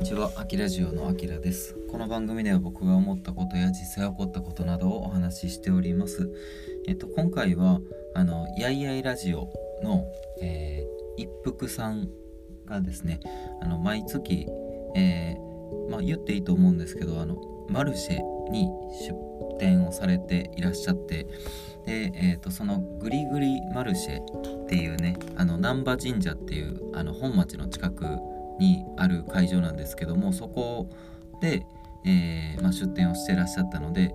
にちは、あきラジオのあきらです。この番組では僕が思ったことや実際起こったことなどをお話ししております。えっと、今回は、あの、やいやいラジオの、えー、一服さんがですね、あの、毎月、えー、まあ、言っていいと思うんですけど、あの、マルシェに出店をされていらっしゃって、で、えーと、そのグリグリマルシェっていうねあの難波神社っていうあの本町の近くにある会場なんですけどもそこで、えー、まあ、出店をしてらっしゃったので、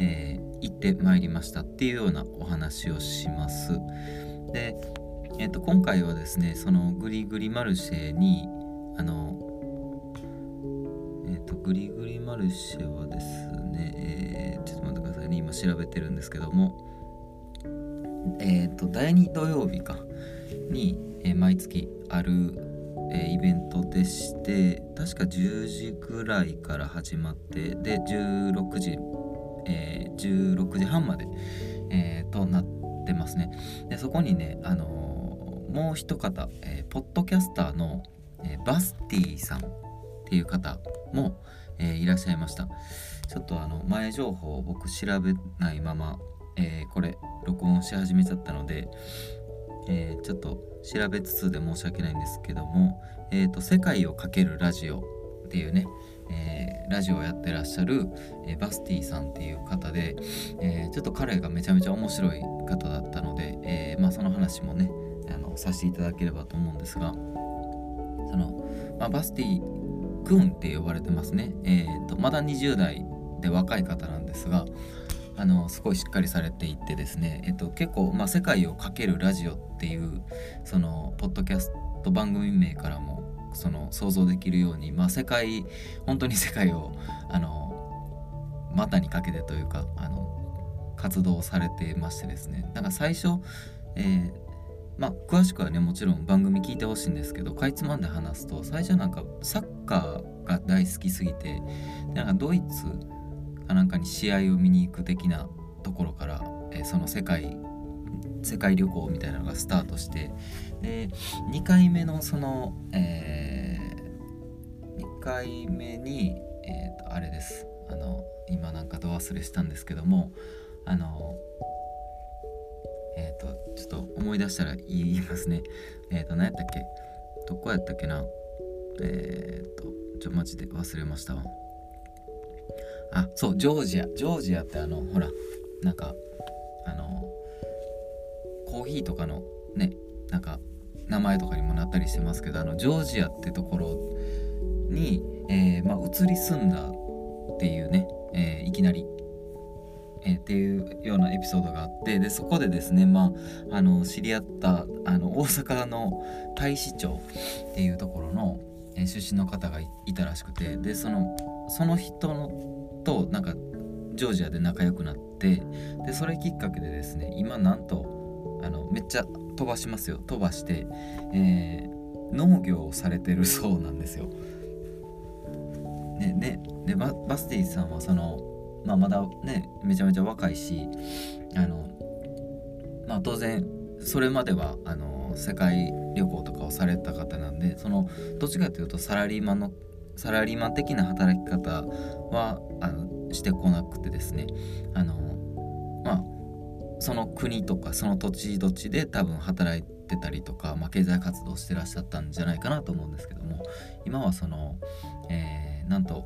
えー、行ってまいりましたっていうようなお話をします。で、えーと、今回はですねそのグリグリマルシェにあのえっ、ー、とグリグリマルシェはですね、えー、ちょっと待ってくださいね今調べてるんですけどもえっ、ー、と第2土曜日かに、えー、毎月あるえ、イベントでして確か10時ぐらいから始まってで16時、えー、16時半まで、えー、となってますね。でそこにね、あのもう一方、えポッドキャスターの、えバスティさんっていう方も、えいらっしゃいました。ちょっとあの前情報を僕調べないまま、えこれ録音し始めちゃったのでえ、ちょっと調べつつで申し訳ないんですけども「えーと、世界をかけるラジオ」っていうね、えー、ラジオをやってらっしゃる、えー、バスティさんっていう方で、えー、ちょっと彼がめちゃめちゃ面白い方だったので、えまあ、その話もねあのさせていただければと思うんですがその、まあ、バスティ君って呼ばれてますね、えーとまだ20代で若い方なんですがあのすごいしっかりされていてですね、えっと、結構、まあ、世界をかけるラジオっていうそのポッドキャスト番組名からもその想像できるように、まあ、世界本当に世界をあの股にかけてというかあの活動されてましてですね。なんか最初、えー、まあ詳しくはねもちろん番組聞いてほしいんですけどかいつまんで話すと最初なんかサッカーが大好きすぎてなんかドイツなんかに試合を見に行く的なところから、えー、その世界世界旅行みたいなのがスタートしてで2回目のその、えー、2回目に、えーと、あれです。あの今なんかど忘れしたんですけどもあのえっ、ー、とちょっと思い出したら言いますね。えっ、ー、と何やったっけ？どこやったっけな？えっ、ー、とちょマジで忘れましたわ。あそうジョージア。ジョージアってあのほらなんかあのコーヒーとかのねなんか名前とかにもなったりしてますけどあのジョージアってところに、えー、まあ、移り住んだっていうね、えー、いきなり、えー、っていうようなエピソードがあってでそこでですね、まあ、あの知り合ったあの大阪の大使町っていうところの、え出身の方がいたらしくてでそのその人のとなんかジョージアで仲良くなってでそれきっかけでですね今なんとあのめっちゃ飛ばしますよ飛ばして、えー、農業をされてるそうなんですよ。ね、ででバスティさんはその、まあ、まだねめちゃめちゃ若いしあの、まあ、当然それまではあの世界旅行とかをされた方なんでそのどっちかというとサラリーマンのサラリーマン的な働き方はあのしてこなくてですね。あのまあその国とかその土地土地で多分働いてたりとか、まあ、経済活動してらっしゃったんじゃないかなと思うんですけども。今はその、えー、なんと、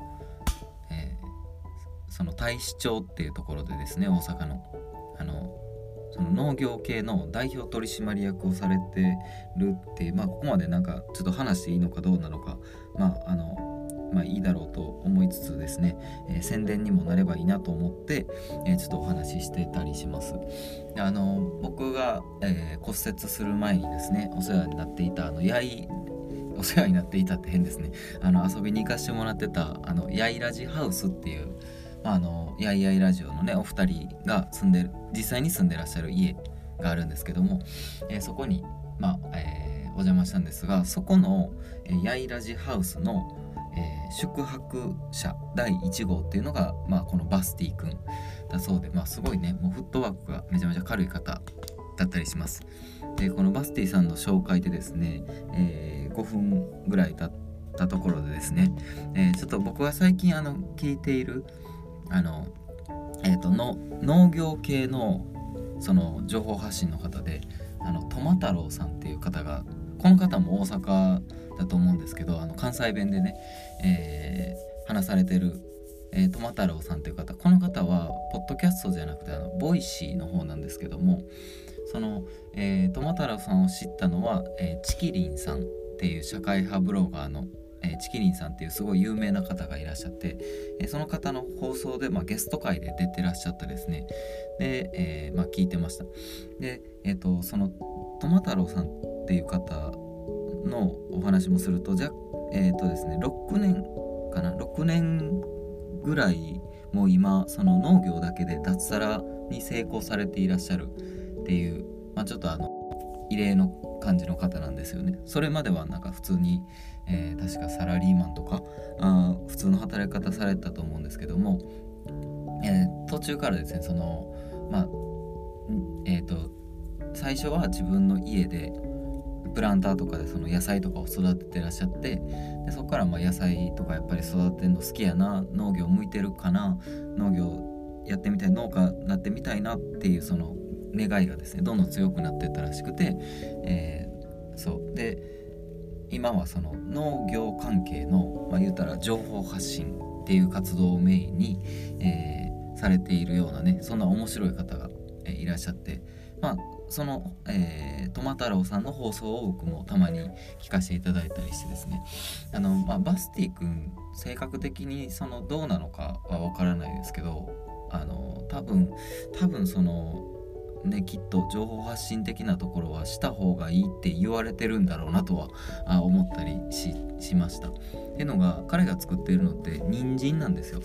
えー、その大使町っていうところでですね大阪のあのその農業系の代表取締役をされてるってまあここまでなんかちょっと話していいのかどうなのか。まああのまあ、いいだろうと思いつつですね、えー、宣伝にもなればいいなと思って、えー、ちょっとお話ししてたりします。あの僕が、えー、骨折する前にですねお世話になっていたあのやいお世話になっていたって変ですねあの遊びに行かしてもらってたあのやいラジハウスっていうあのやいやいラジオのねお二人が住んでる実際に住んでらっしゃる家があるんですけども、えそこにまあ、えお邪魔したんですがそこの、えやいラジハウスのえー、宿泊者第1号っていうのが、まあ、このバスティ君だそうで、まあ、すごいねもうフットワークがめちゃめちゃ軽い方だったりします。でこのバスティさんの紹介でですね、えー、5分ぐらい経ったところでですね、えー、ちょっと僕が最近あの聞いているあのえ、ー、との農業系のその情報発信の方であのとまたろうさんっていう方がこの方も大阪だと思うんですけどあの関西弁でね、えー、話されてる、えー、とまたろうさんっていう方この方はポッドキャストじゃなくてあの Voicy の方なんですけどもその、えー、トマ太郎さんを知ったのは、えー、チキリンさんっていう社会派ブロガーのえー、チキリンさんっていうすごい有名な方がいらっしゃって、えー、その方の放送で、まあ、ゲスト会で出てらっしゃったですね。で、えー、まあ、聞いてました。で、えーと、そのトマ太郎さんっていう方のお話もするとじゃえっ、とですね6年かな6年ぐらいもう今その農業だけで脱サラに成功されていらっしゃるっていう、まあ、ちょっとあの異例の感じの方なんですよね。それまではなんか普通に、えー、確かサラリーマンとかあ普通の働き方されたと思うんですけども、えー、途中からですねそのまあえっ、ー、と最初は自分の家でプランターとかでその野菜とかを育ててらっしゃってでそこからま野菜とかやっぱり育てるの好きやな農業向いてるかな農業やってみたい農家になってみたいなっていうその願いがですねどんどん強くなってったらしくて、えー、そう。で今はその農業関係の、まあ、言うたら情報発信っていう活動をメインに、えー、されているようなねそんな面白い方が、え、いらっしゃってまあその、えー、トマ太郎さんの放送を僕もたまに聞かせていただいたりしてですねあの、まあ、バスティ君性格的にそのどうなのかは分からないですけどあの多分多分そのねきっと情報発信的なところはした方がいいって言われてるんだろうなとはあ思ったりしました。っていうのが彼が作っているのって人参なんですよ。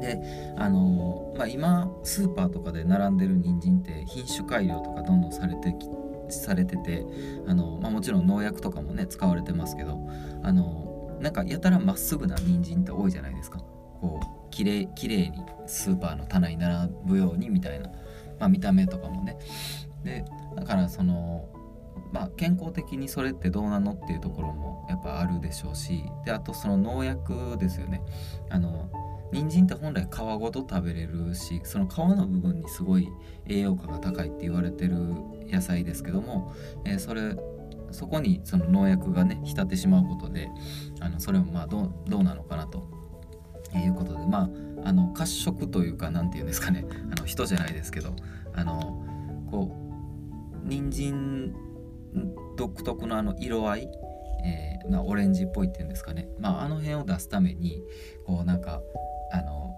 であのまあ、今スーパーとかで並んでる人参って品種改良とかどんどんされてきされててあの、まあ、もちろん農薬とかもね使われてますけどあのなんかやたらまっすぐな人参って多いじゃないですか。こうきれいきれいにスーパーの棚に並ぶようにみたいなまあ、見た目とかもね。でだからそのまあ、健康的にそれってどうなのっていうところもやっぱあるでしょうしであとその農薬ですよね。あの人参って本来皮ごと食べれるしその皮の部分にすごい栄養価が高いって言われてる野菜ですけども、えー、それそこにその農薬がね浸ってしまうことであのそれもまあどうどうなのかなということでまああの褐色というか何て言うんですかねあの人じゃないですけどあのこう人参独特のあの色合い、えー、まあ、オレンジっぽいっていうんですかね、まあ、あの辺を出すためにこうなんかあの、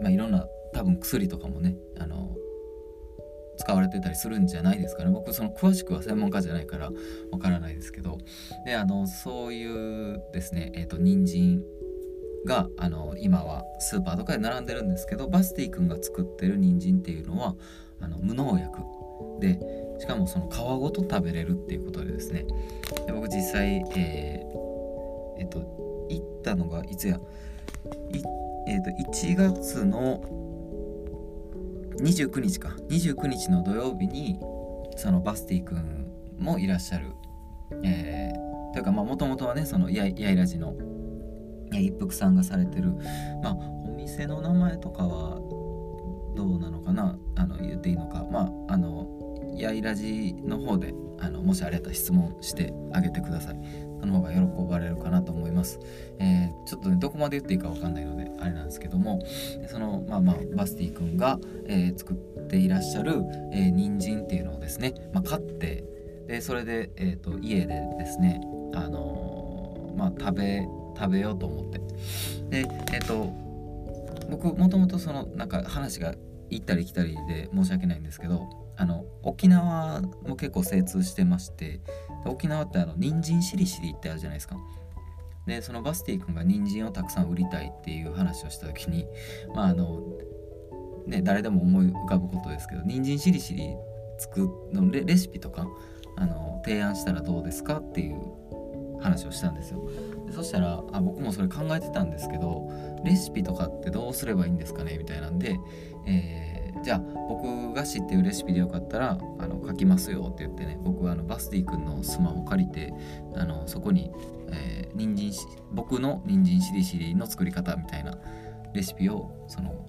まあ、いろんな多分薬とかもねあの使われてたりするんじゃないですかね。僕その詳しくは専門家じゃないからわからないですけど。であのそういうですねえっ、ー、と人参があの今はスーパーとかで並んでるんですけどバスティ君が作ってる人参っていうのはあの無農薬でしかもその皮ごと食べれるっていうことでですね。で僕実際えー、えっと行ったのがいつや行っえっと1月の29日か。29日の土曜日にそのバスティ君もいらっしゃる。えー、というかまあもともとはねそのややいらじの一服さんがされてる。まあお店の名前とかはどうなのかな？あの言っていいのか。まああのやいらじの方であのもしあれやったら質問してあげてください。の方が喜ばれるかなと思います、えー、ちょっとねどこまで言っていいかわかんないのであれなんですけどもそのまあまあバスティ君が、えー、作っていらっしゃる、えー、人参っていうのをですね、まあ、買ってでそれで、えーと、家でですねあのまあ食べ食べようと思って。でえっ、ー、と僕もともとそのなんか話が行ったり来たりで申し訳ないんですけどあの沖縄も結構精通してまして沖縄ってあの人参しりしりってあるじゃないですか。でそのバスティ君が人参をたくさん売りたいっていう話をした時にまああのね誰でも思い浮かぶことですけど人参しりしり作のレレシピとかあの提案したらどうですかっていう話をしたんですよ。でそしたらあ僕もそれ考えてたんですけどレシピとかってどうすればいいんですかねみたいなんで、えー、じゃあ僕が知ってるレシピでよかったらあの書きますよって言ってね僕はあのバスティ君のスマホ借りてあのそこに、えー、人参し僕の人参しりしりの作り方みたいなレシピをその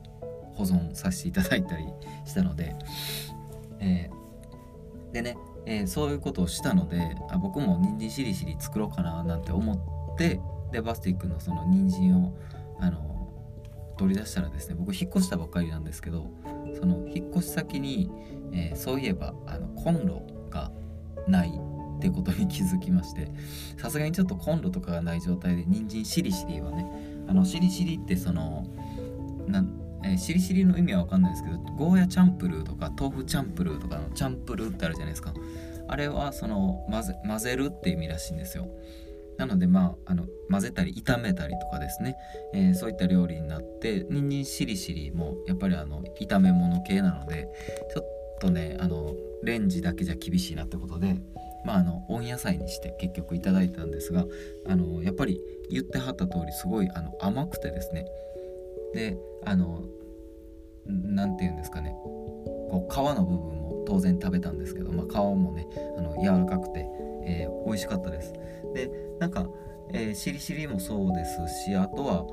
保存させていただいたりしたので、えー、でね、えー、そういうことをしたのであ僕も人参しりしり作ろうかななんて思ってでバスティックのその人参をあの取り出したらですね僕引っ越したばっかりなんですけどその引っ越し先に、えー、そういえばあのコンロがないってことに気づきましてさすがにちょっとコンロとかがない状態で人参しりしりはねあのしりしりってそのなえ、しりしりの意味は分かんないですけどゴーヤチャンプルーとか豆腐チャンプルーとかのチャンプルーってあるじゃないですか。あれはその混ぜ混ぜるって意味らしいんですよ。なのでまああの混ぜたり炒めたりとかですね、えー、そういった料理になってにんにんしりしりもやっぱりあの炒め物系なのでちょっとねあのレンジだけじゃ厳しいなってことでまああの温野菜にして結局いただいたんですがあのやっぱり言ってはった通りすごいあの甘くてですね。であの何て言うんですかね。こう皮の部分も当然食べたんですけど、まあ、皮もねあの柔らかくて、えー、美味しかったです。でなんか、えー、しりしりもそうですしあとは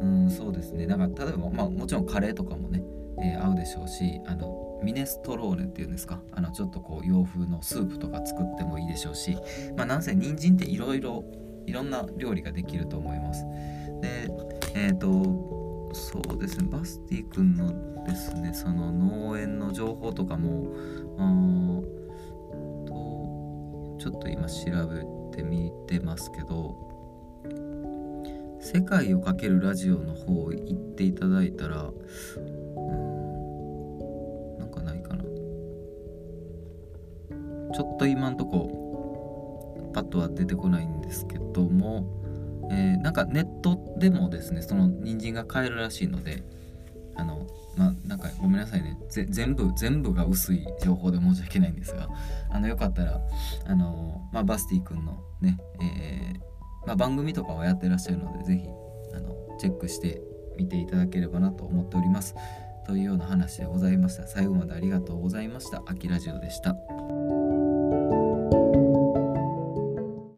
うんそうですね。なんか例えば、まあ、もちろんカレーとかもね、えー、合うでしょうしあのミネストローネっていうんですか？あのちょっとこう洋風のスープとか作ってもいいでしょうしまあなんせ人参っていろいろいろんな料理ができると思います。でえっ、ー、とそうですね。バスティ君のですねその農園の情報とかもあとちょっと今調べてみてますけど「世界をかけるラジオ」の方行っていただいたらうんなんかないかな。ちょっと今んとこパッとは出てこないんですけども、えー、なんかネットでもですねその人参が買えるらしいのであのごめんなさいね。全部全部が薄い情報で申し訳ないんですがあのよかったらあの、まあ、バスティ君のね、えー、まあ、番組とかはやってらっしゃるので是非あのチェックしてみていただければなと思っております。というような話でございました。最後までありがとうございました。あきラジオでした。